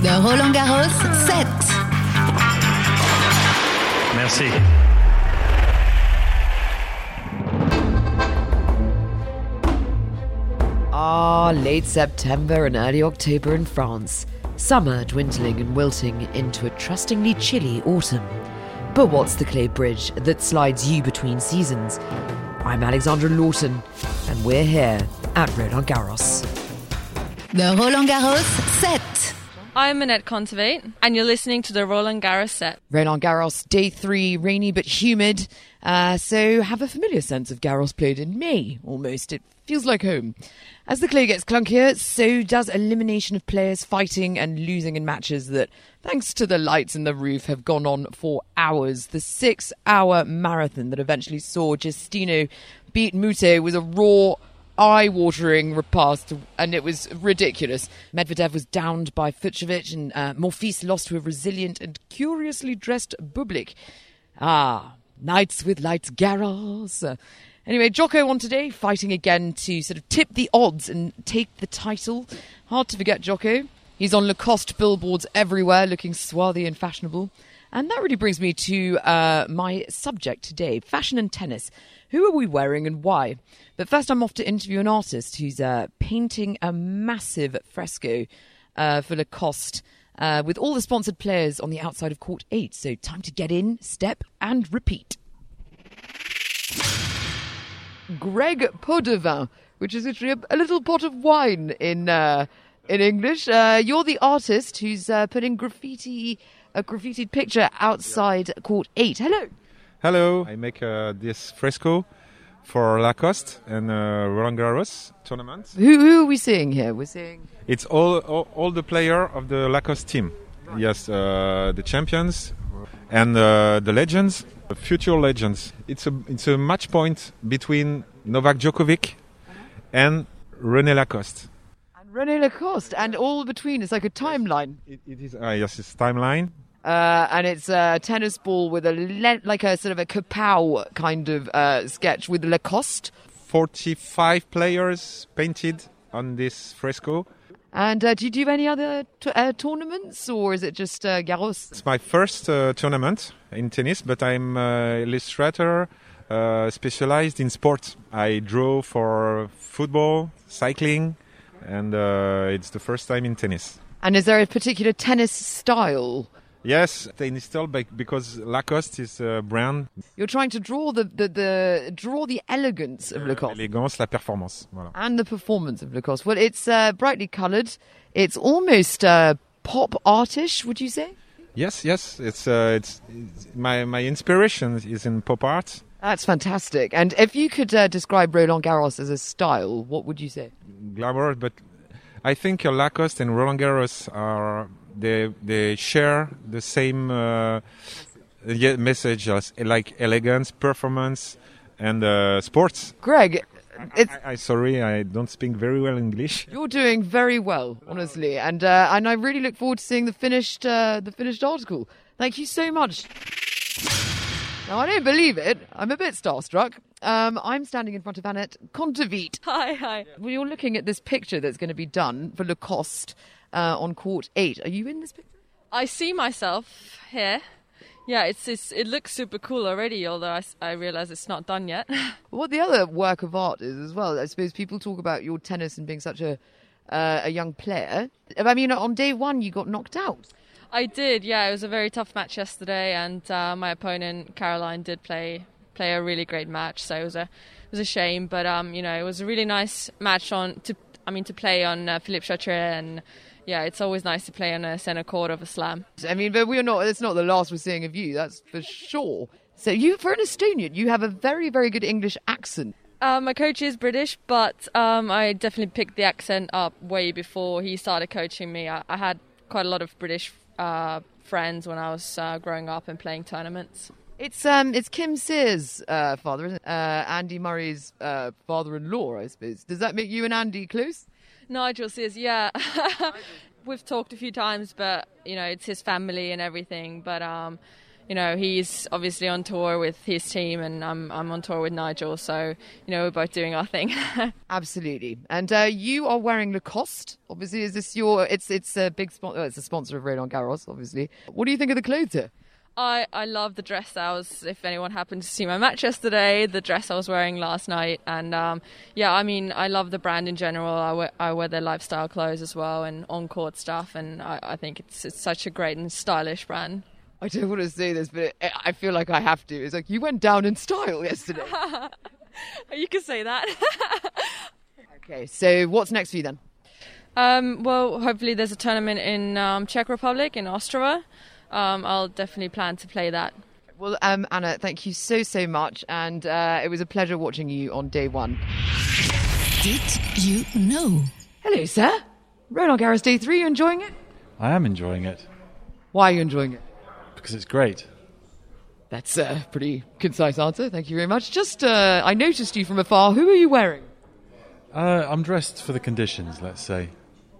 The Roland Garros set. Merci. Ah, late September and early October in France. Summer dwindling and wilting into a trustingly chilly autumn. But what's the clay bridge that slides you between seasons? I'm Alexandra Lawton, and we're here at Roland Garros. The Roland Garros set. I'm Anett Kontaveit, and you're listening to the Roland Garros set. Roland Garros, day three, rainy but humid. Uh, so have a familiar sense of Garros played in May, almost. It feels like home. As the clay gets clunkier, so does elimination of players fighting and losing in matches that, thanks to the lights in the roof, have gone on for hours. The six hour marathon that eventually saw Giustino beat Moutet was a raw, eye watering repast, and it was ridiculous. Medvedev was downed by Fucsovics, and uh, Monfils lost to a resilient and curiously dressed Bublik. Ah, nights with lights Garros. Uh, anyway, Djoko on today, fighting again to sort of tip the odds and take the title. Hard to forget Djoko. He's on Lacoste billboards everywhere, looking swarthy and fashionable. And that really brings me to uh, my subject today fashion and tennis. Who are we wearing and why? But first, I'm off to interview an artist who's uh, painting a massive fresco uh, for Lacoste. Uh, with all the sponsored players on the outside of court eight. So, time to get in, step, and repeat. Greg Podevin, which is literally a, a little pot of wine in uh, in English. Uh, you're the artist who's putting graffiti a graffitied picture outside court eight. Hello. Hello, I make uh, this fresco for Lacoste and uh, Roland Garros tournament. Who, who are we seeing here? We're seeing. It's all all, all the player of the Lacoste team. Yes, uh, the champions and uh, the legends, the future legends. It's a it's a match point between Novak Djokovic and René Lacoste. And René Lacoste, and all between is like a timeline. It, it is uh, yes, it's timeline. Uh, and it's a tennis ball with a le- like a sort of a kapow kind of uh, sketch with Lacoste. 45 players painted on this fresco. And uh, do you do any other t- uh, tournaments, or is it just uh, Garros? It's my first uh, tournament in tennis, but I'm uh, illustrator uh, specialized in sports. I draw for football, cycling, and uh, it's the first time in tennis. And is there a particular tennis style? Yes, style bec- because Lacoste is a brand. You're trying to draw the, the, the draw the elegance of Lacoste L'élégance, la performance. Voilà. and the performance of Lacoste. Well, it's uh, brightly coloured. It's almost uh, pop artish, would you say? Yes, yes. It's uh, it's, it's my my inspiration is in pop art. That's fantastic. And if you could uh, describe Roland Garros as a style, what would you say? glamour, but I think uh, Lacoste and Roland Garros are they they share the same uh, ye- message as like elegance, performance, and uh, sports. Greg, it's I, I sorry, I don't speak very well English. You're doing very well, honestly, and uh, and I really look forward to seeing the finished uh, the finished article. Thank you so much. Now I don't believe it. I'm a bit starstruck. Um, I'm standing in front of Anett Kontaveit. Hi, hi. Well, you're looking at this picture that's going to be done for Lacoste uh, on court eight. Are you in this picture? I see myself here. Yeah, it's, it's it looks super cool already, although I, I realize it's not done yet. What the other work of art is as well. I suppose people talk about your tennis and being such a uh, a young player. I mean, on day one you got knocked out. I did, yeah. It was a very tough match yesterday, and uh, my opponent Caroline did play play a really great match. So it was a it was a shame, but um, you know, it was a really nice match on to I mean to play on uh, Philippe Chatrier, and yeah, it's always nice to play on a centre court of a slam. I mean, but we're not. It's not the last we're seeing of you. That's for sure. So you, for an Estonian, you have a very, very good English accent. Uh, my coach is British, but um, I definitely picked the accent up way before he started coaching me. I, I had quite a lot of British uh, friends when I was uh, growing up and playing tournaments. It's um, it's Kim Sears' uh, father, isn't it? Uh, Andy Murray's uh, father-in-law, I suppose. Does that make you and Andy close? Nigel says, yeah. We've talked a few times, but you know, it's his family and everything. But um, you know, he's obviously on tour with his team, and I'm I'm on tour with Nigel. So you know, we're both doing our thing. Absolutely. And uh, you are wearing Lacoste. Obviously, is this your? It's it's a big sponsor. Oh, it's a sponsor of Roland Garros. Obviously. What do you think of the clothes here? I, I love the dress I was, if anyone happened to see my match yesterday, the dress I was wearing last night. And um, yeah, I mean, I love the brand in general. I wear, I wear their lifestyle clothes as well and on court stuff. And I, I think it's, it's such a great and stylish brand. I don't want to say this, but it, I feel like I have to. It's like you went down in style yesterday. you can say that. okay, so what's next for you then? Um, well, hopefully there's a tournament in um, Czech Republic in Ostrava. Um, I'll definitely plan to play that. Well, um, Anna, thank you so so much, and uh, it was a pleasure watching you on day one. Did you know? Hello, sir. Roland Garros day three. You enjoying it? I am enjoying it Why are you enjoying it? because it's great. That's a pretty concise answer. Thank you very much. Just, uh, I noticed you from afar. Who are you wearing? Uh, I'm dressed for the conditions, let's say.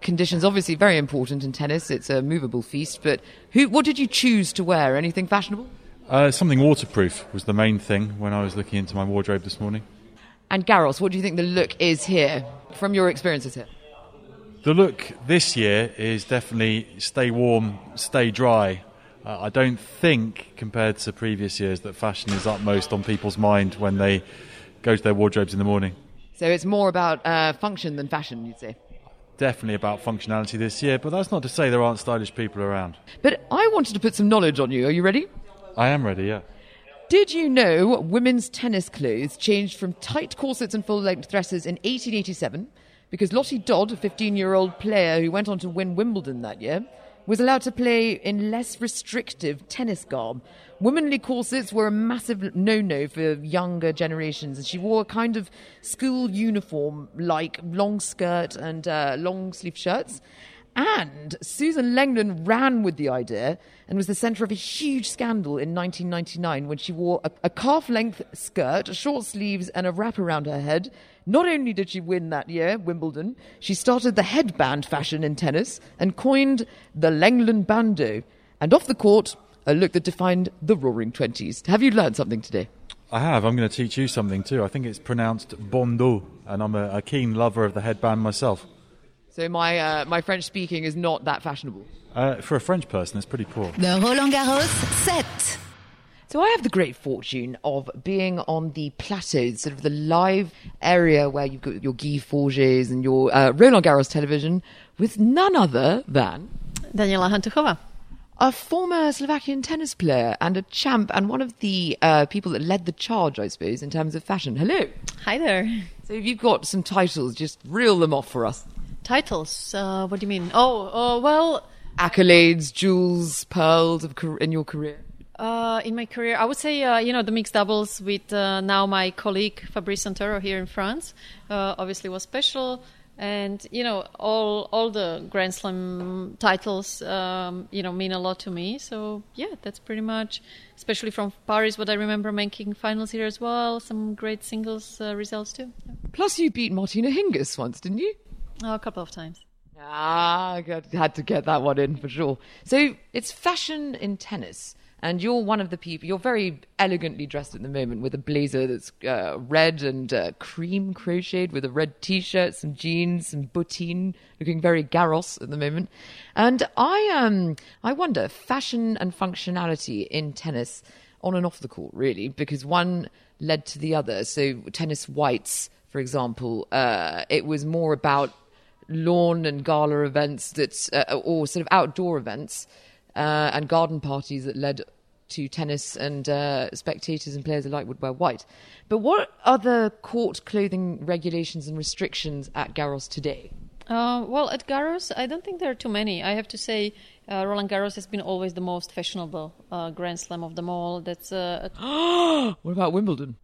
Conditions obviously very important in tennis. It's a movable feast. But who? What did you choose to wear? Anything fashionable? Uh, something waterproof was the main thing when I was looking into my wardrobe this morning. And Garros, what do you think the look is here from your experiences here? The look this year is definitely stay warm, stay dry. Uh, I don't think, compared to previous years, that fashion is utmost on people's mind when they go to their wardrobes in the morning. So it's more about uh, function than fashion, you'd say. Definitely about functionality this year, but that's not to say there aren't stylish people around. But I wanted to put some knowledge on you. Are you ready? I am ready, yeah. Did you know women's tennis clothes changed from tight corsets and full length dresses in 1887 because Lottie Dodd, a 15 year old player who went on to win Wimbledon that year, was allowed to play in less restrictive tennis garb? Womanly corsets were a massive no no for younger generations, and she wore a kind of school uniform like long skirt and uh, long sleeve shirts. And Susan Lenglen ran with the idea and was the centre of a huge scandal in 1999 when she wore a, a calf length skirt, short sleeves, and a wrap around her head. Not only did she win that year, Wimbledon, she started the headband fashion in tennis and coined the Lenglen Bandeau. And off the court, a look that defined the roaring 20s. Have you learned something today? I have. I'm going to teach you something too. I think it's pronounced Bondo, and I'm a, a keen lover of the headband myself. So my, uh, my French speaking is not that fashionable. Uh, for a French person, it's pretty poor. The Roland Garros set. So I have the great fortune of being on the plateau, sort of the live area where you've got your Guy Forgets and your uh, Roland Garros television, with none other than Daniela Hantuchova. A former Slovakian tennis player and a champ, and one of the uh, people that led the charge, I suppose, in terms of fashion. Hello. Hi there. So if you've got some titles, just reel them off for us. Titles. Uh, what do you mean? Oh, uh, well, Accolades, jewels, pearls of in your career. uh, in my career, I would say, uh, you know, the mixed doubles with uh, now my colleague Fabrice Santoro here in France uh, obviously was special. And, you know, all all the Grand Slam titles, um, you know, mean a lot to me. So, yeah, that's pretty much, especially from Paris, what I remember making finals here as well. Some great singles uh, results too. Yeah. Plus, you beat Martina Hingis once, didn't you? Oh, a couple of times. Ah, I had to get that one in for sure. So it's fashion in tennis, and you're one of the people. You're very elegantly dressed at the moment with a blazer that's uh, red and uh, cream crocheted with a red t-shirt, some jeans, some bottine, looking very Garros at the moment. And I um I wonder fashion and functionality in tennis on and off the court, really, because one led to the other. So tennis whites, for example, uh, it was more about lawn and gala events that, uh, or sort of outdoor events uh, and garden parties that led to tennis and uh, spectators and players alike would wear white. But what other court clothing regulations and restrictions at Garros today? Uh, well, at Garros, I don't think there are too many. I have to say, uh, Roland Garros has been always the most fashionable uh, Grand Slam of them all. That's uh, What about Wimbledon?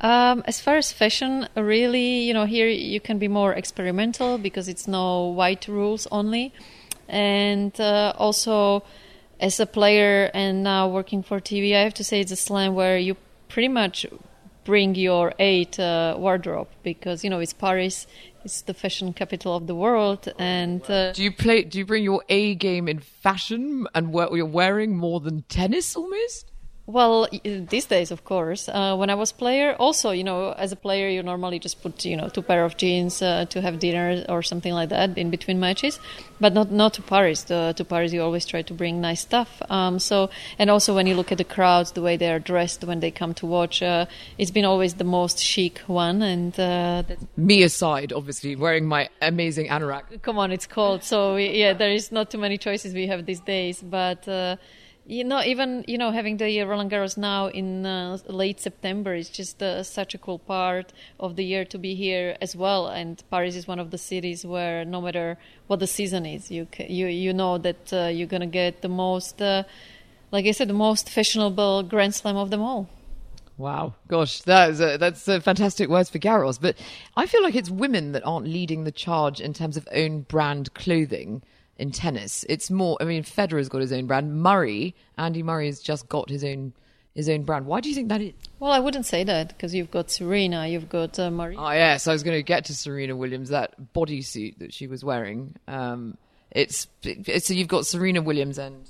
um, as far as fashion, really, you know, here you can be more experimental because it's no white rules only, and uh, also as a player and now working for TV, I have to say it's a slam where you pretty much bring your A to wardrobe because you know it's Paris, it's the fashion capital of the world, and uh, Do you play? Do you bring your A game in fashion and what you're wearing more than tennis almost? Well, these days, of course. Uh, when I was player, also, you know, as a player, you normally just put, you know, two pair of jeans uh, to have dinner or something like that in between matches, but not not to Paris. The, to Paris, you always try to bring nice stuff. Um, so, and also when you look at the crowds, the way they are dressed when they come to watch, uh, it's been always the most chic one. And uh, me aside, obviously, wearing my amazing anorak. Come on, it's cold, so yeah, there is not too many choices we have these days, but uh, you know, even you know, having the Roland Garros now in uh, late September is just uh, such a cool part of the year to be here as well. And Paris is one of the cities where, no matter what the season is, you you you know that uh, you're gonna get the most, uh, like I said, the most fashionable Grand Slam of them all. Wow, gosh, that is that's a fantastic words for Garros. But I feel like it's women that aren't leading the charge in terms of own brand clothing in tennis. It's more. I mean, Federer's got his own brand. Murray, Andy Murray, has just got his own his own brand. Why do you think that is? Well, I wouldn't say that because you've got Serena, you've got uh, Murray. Oh yes, I was going to get to Serena Williams. That bodysuit that she was wearing. Um, it's, it's so you've got Serena Williams and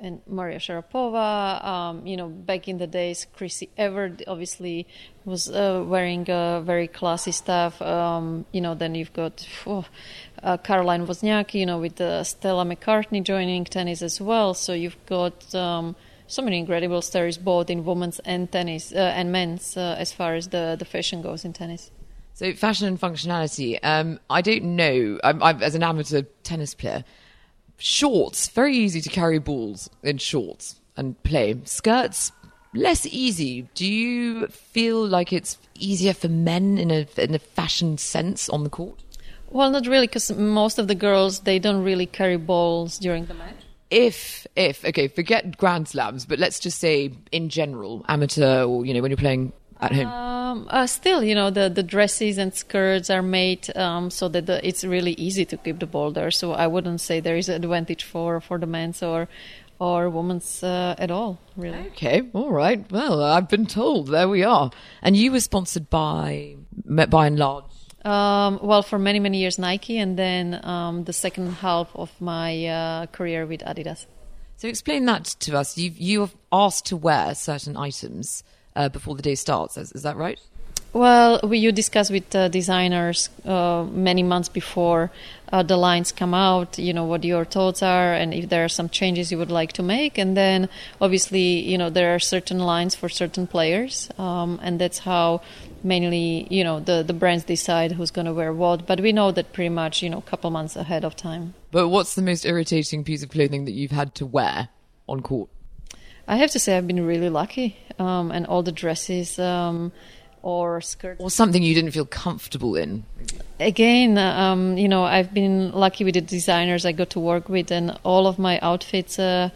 and Maria Sharapova. Um, you know, back in the days, Chrissie Evert obviously was uh, wearing uh, very classy stuff. Um, you know, then you've got oh, uh, Caroline Wozniacki, you know, with Stella McCartney joining tennis as well. So you've got um, so many incredible stories, both in women's and tennis uh, and men's, uh, as far as the the fashion goes in tennis. So fashion and functionality. Um, I don't know. I'm, I'm, as an amateur tennis player shorts, very easy to carry balls in shorts and play. Skirts, less easy. Do you feel like it's easier for men in a in a fashion sense on the court? Well, not really, because most of the girls they don't really carry balls during the match. If if okay, forget Grand Slams, but let's just say in general, amateur or you know when you're playing at home? Um, uh, still, you know, the, the dresses and skirts are made um, so that the, it's really easy to keep the there. So I wouldn't say there is an advantage for, for the men's or or women's uh, at all, really. Okay, all right. Well, I've been told. There we are. And you were sponsored by, by and large. Um, well, for many many years Nike, and then um, the second half of my uh, career with Adidas. So explain that to us. You you are asked to wear certain items uh, before the day starts. Is, is that right? Well, we, you discuss with uh, designers uh, many months before uh, the lines come out. You know what your thoughts are, and if there are some changes you would like to make. And then, obviously, you know there are certain lines for certain players, um, and that's how mainly you know the the brands decide who's going to wear what. But we know that pretty much you know a couple months ahead of time. But what's the most irritating piece of clothing that you've had to wear on court? I have to say I've been really lucky, um, and all the dresses um, or skirts or something you didn't feel comfortable in. Again, um, you know, I've been lucky with the designers I got to work with, and all of my outfits. Uh,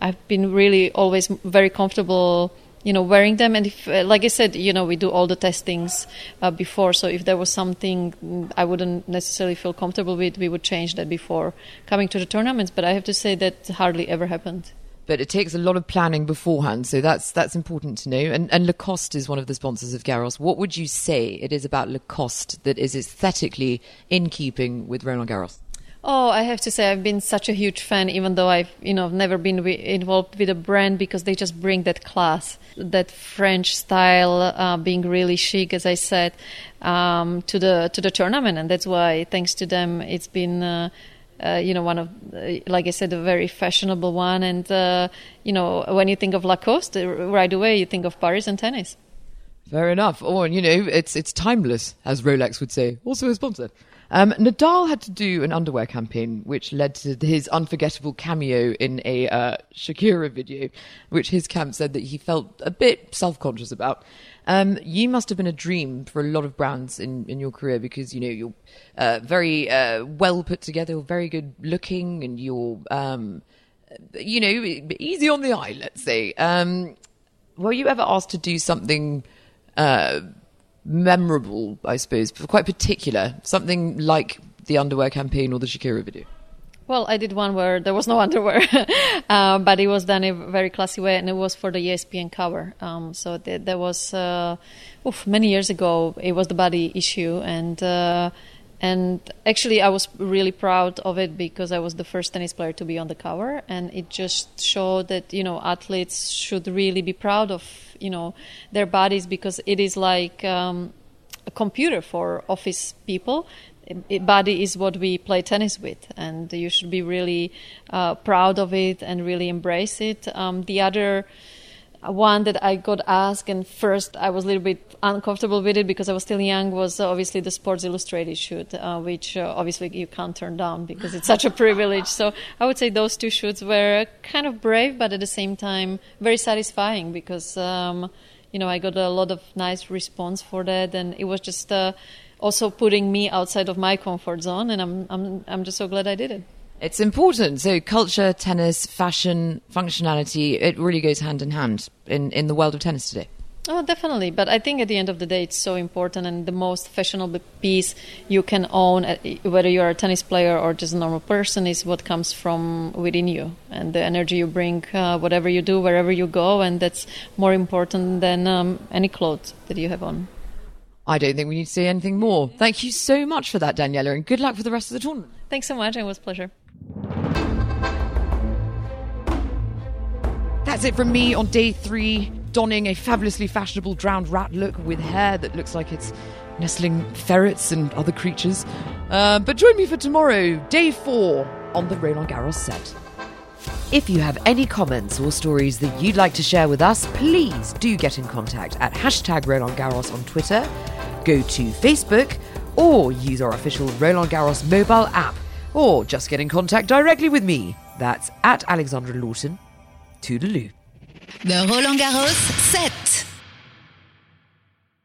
I've been really always very comfortable you know wearing them and if like i said you know we do all the testings uh, before so if there was something i wouldn't necessarily feel comfortable with we would change that before coming to the tournaments but i have to say that hardly ever happened but it takes a lot of planning beforehand. So that's that's important to know. And, and Lacoste is one of the sponsors of Garros. What would you say it is about Lacoste that is aesthetically in keeping with Roland Garros? Oh, I have to say I've been such a huge fan, even though I've you know never been involved with a brand because they just bring that class, that French style, uh, being really chic, as I said, um, to the to the tournament, and that's why thanks to them it's been. Uh, uh, you know, one of, uh, like I said, a very fashionable one. And, uh, you know, when you think of Lacoste, right away you think of Paris and tennis. Fair enough. Or, you know, it's, it's timeless, as Rolex would say. Also a sponsor. Um, Nadal had to do an underwear campaign, which led to his unforgettable cameo in a uh, Shakira video, which his camp said that he felt a bit self conscious about. Um, you must have been a dream for a lot of brands in, in your career because you know you're uh, very uh, well put together, very good looking, and you're um, you know easy on the eye. Let's say. Um, were you ever asked to do something? Memorable, I suppose, but quite particular, something like the underwear campaign or the Shakira video? Well, I did one where there was no underwear, uh, but it was done in a very classy way, and it was for the ESPN cover. Um, so there was uh, oof, many years ago. It was the body issue, and uh, And actually, I was really proud of it because I was the first tennis player to be on the cover, and it just showed that you know athletes should really be proud of you know their bodies because it is like um, a computer for office people. It, body is what we play tennis with, and you should be really uh, proud of it and really embrace it. Um, the other one that I got asked, and first I was a little bit uncomfortable with it because I was still young, was obviously the Sports Illustrated shoot, uh, which uh, obviously you can't turn down because it's such a privilege. So I would say those two shoots were kind of brave, but at the same time very satisfying because, um, you know, I got a lot of nice response for that, and it was just uh, also putting me outside of my comfort zone, and I'm, I'm, I'm just so glad I did it. It's important. So culture, tennis, fashion, functionality, it really goes hand in hand in, in the world of tennis today. Oh, definitely. But I think at the end of the day, it's so important, and the most fashionable piece you can own, uh, whether you're a tennis player or just a normal person, is what comes from within you and the energy you bring, uh, whatever you do, wherever you go, and that's more important than um, any clothes that you have on. I don't think we need to say anything more. Thank you so much for that, Daniela, and good luck for the rest of the tournament. Thanks so much. It was a pleasure. That's it from me on day three, donning a fabulously fashionable drowned rat look with hair that looks like it's nestling ferrets and other creatures. Uh, but join me for tomorrow, day four, on the Roland Garros set. If you have any comments or stories that you'd like to share with us, please do get in contact at hashtag Roland Garros on Twitter, go to Facebook, or use our official Roland Garros mobile app, or just get in contact directly with me. That's at Alexandra Lawton. Toodaloo. The Roland Garros set.